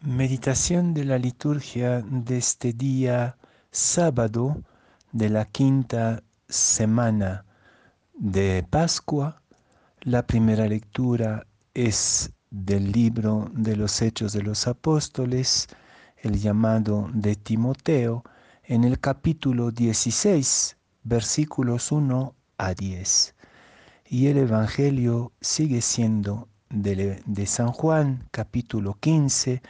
Meditación de la liturgia de este día sábado de la quinta semana de Pascua. La primera lectura es del libro de los Hechos de los Apóstoles, el llamado de Timoteo, en el capítulo 16, versículos 1 a 10. Y el Evangelio sigue siendo de, San Juan, capítulo 15,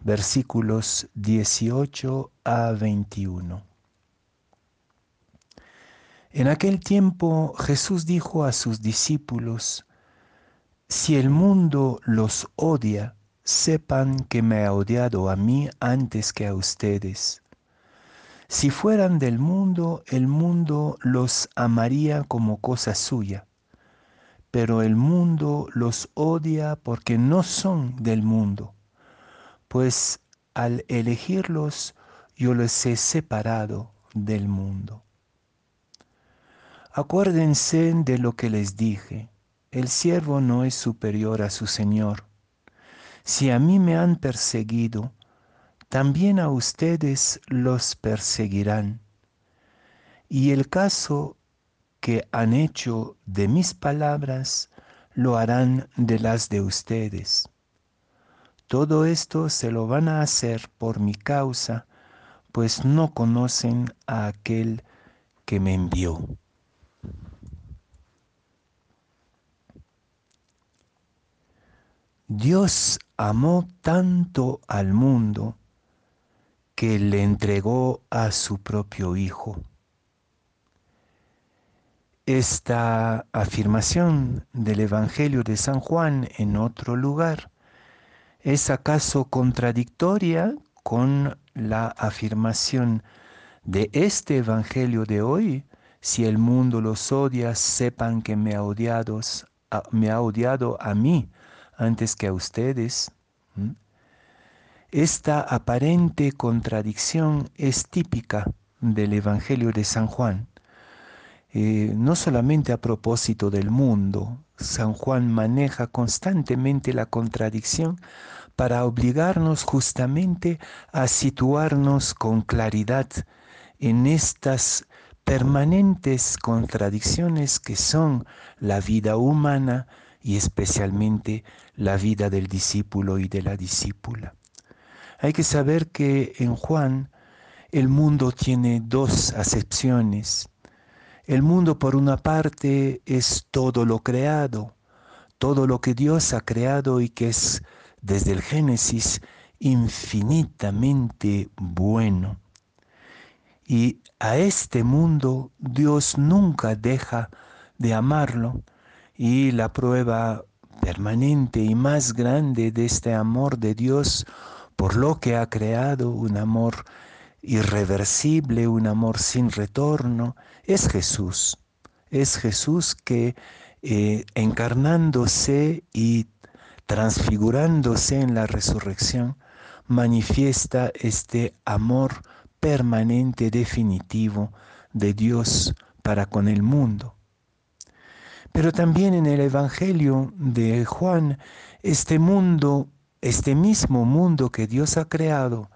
versículos 18 a 21. En aquel tiempo Jesús dijo a sus discípulos, si el mundo los odia, sepan que me ha odiado a mí antes que a ustedes. Si fueran del mundo, el mundo los amaría como cosa suya pero el mundo los odia porque no son del mundo, pues al elegirlos yo los he separado del mundo. Acuérdense de lo que les dije, el siervo no es superior a su Señor. Si a mí me han perseguido, también a ustedes los perseguirán. Y el caso que han hecho de mis palabras, lo harán de las de ustedes. Todo esto se lo van a hacer por mi causa, pues no conocen a aquel que me envió. Dios amó tanto al mundo que le entregó a su propio Hijo esta afirmación del Evangelio de San Juan en otro lugar es acaso contradictoria con la afirmación de este Evangelio de hoy? Si el mundo los odia, sepan que me ha, odiado, a mí antes que a ustedes. Esta aparente contradicción es típica del Evangelio de San Juan. Eh, no solamente a propósito del mundo, San Juan maneja constantemente la contradicción para obligarnos justamente a situarnos con claridad en estas permanentes contradicciones que son la vida humana y especialmente la vida del discípulo y de la discípula. Hay que saber que en Juan el mundo tiene dos acepciones. El mundo por una parte es todo lo creado, todo lo que Dios ha creado y que es desde el Génesis infinitamente bueno. Y a este mundo Dios nunca deja de amarlo y la prueba permanente y más grande de este amor de Dios por lo que ha creado, un amor irreversible, un amor sin retorno, es Jesús. Es Jesús que eh, encarnándose y transfigurándose en la resurrección, manifiesta este amor permanente, definitivo de Dios para con el mundo. Pero también en el Evangelio de Juan, este mundo, este mismo mundo que Dios ha creado,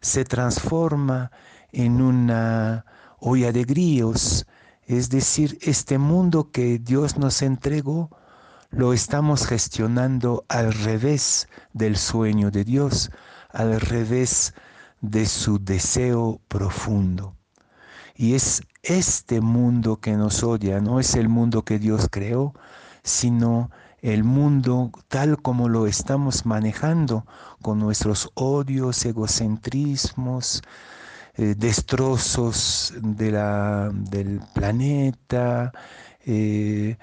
se transforma en una olla de grillos, es decir, este mundo que Dios nos entregó, lo estamos gestionando al revés del sueño de Dios, al revés de su deseo profundo. Y es este mundo que nos odia, no es el mundo que Dios creó, sino el mundo tal como lo estamos manejando con nuestros odios, egocentrismos, eh, destrozos de la, del planeta, eh,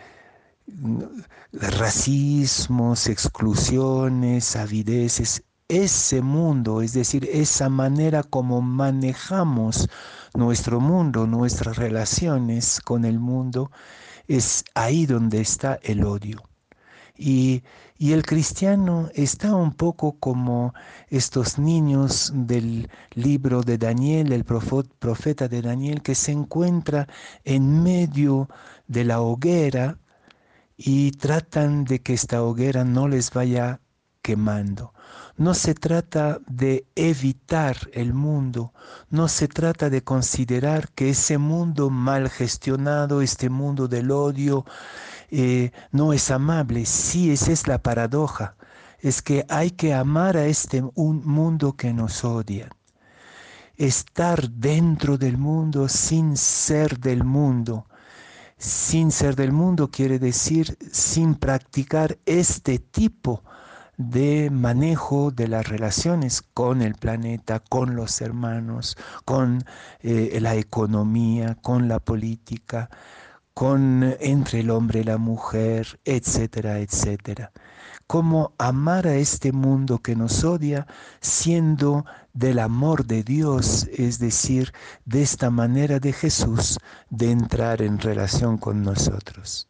racismos, exclusiones, avideces, ese mundo, es decir, esa manera como manejamos nuestro mundo, nuestras relaciones con el mundo, es ahí donde está el odio. Y, el cristiano está un poco como estos niños del libro de Daniel, el profeta de Daniel, que se encuentra en medio de la hoguera y tratan de que esta hoguera no les vaya quemando. No se trata de evitar el mundo, no se trata de considerar que ese mundo mal gestionado, este mundo del odio, eh, no es amable. Sí, esa es la paradoja. Es que hay que amar a este un mundo que nos odia. Estar dentro del mundo sin ser del mundo. Sin ser del mundo quiere decir sin practicar este tipo de manejo de las relaciones con el planeta, con los hermanos, con eh, la economía, con la política, con entre el hombre y la mujer, etcétera, etcétera. Cómo amar a este mundo que nos odia siendo del amor de Dios, es decir, de esta manera de Jesús de entrar en relación con nosotros.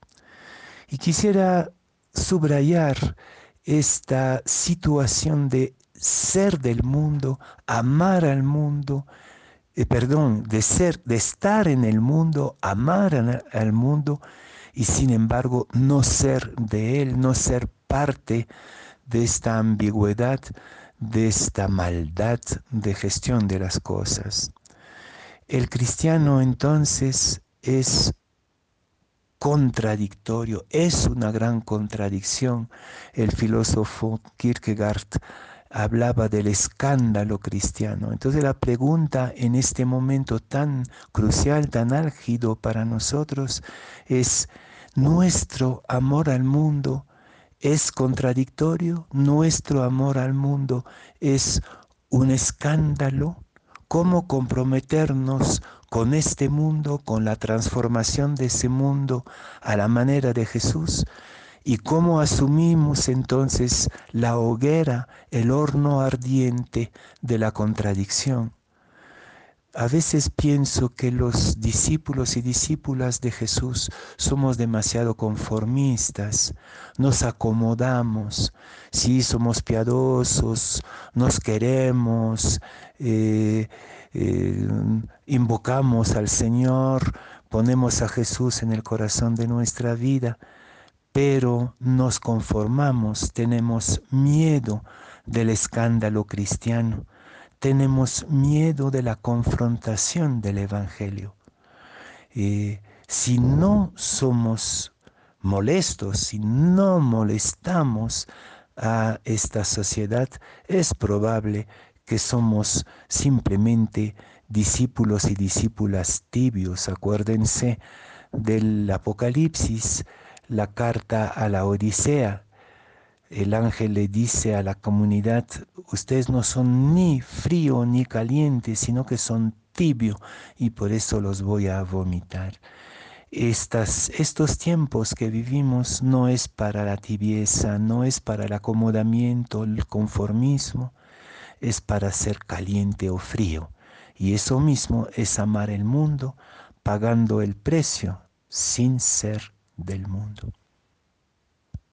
Y quisiera subrayar esta situación de ser del mundo, amar al mundo, eh, perdón, de ser, de estar en el mundo, amar al mundo y sin embargo no ser de él, no ser parte de esta ambigüedad, de esta maldad de gestión de las cosas. El cristiano entonces es contradictorio, es una gran contradicción. El filósofo Kierkegaard hablaba del escándalo cristiano. Entonces la pregunta en este momento tan crucial, tan álgido para nosotros es, ¿nuestro amor al mundo es contradictorio? ¿Nuestro amor al mundo es un escándalo? ¿Cómo comprometernos con este mundo, con la transformación de ese mundo a la manera de Jesús? ¿Y cómo asumimos entonces la hoguera, el horno ardiente de la contradicción? A veces pienso que los discípulos y discípulas de Jesús somos demasiado conformistas, nos acomodamos, sí somos piadosos, nos queremos, eh, eh, invocamos al Señor, ponemos a Jesús en el corazón de nuestra vida, pero nos conformamos, tenemos miedo del escándalo cristiano tenemos miedo de la confrontación del Evangelio. Eh, si no somos molestos, si no molestamos a esta sociedad, es probable que somos simplemente discípulos y discípulas tibios. Acuérdense del Apocalipsis, la carta a la Odisea, el ángel le dice a la comunidad, ustedes no son ni frío ni caliente, sino que son tibio y por eso los voy a vomitar. Estas, estos tiempos que vivimos no es para la tibieza, no es para el acomodamiento, el conformismo, es para ser caliente o frío. Y eso mismo es amar el mundo pagando el precio sin ser del mundo.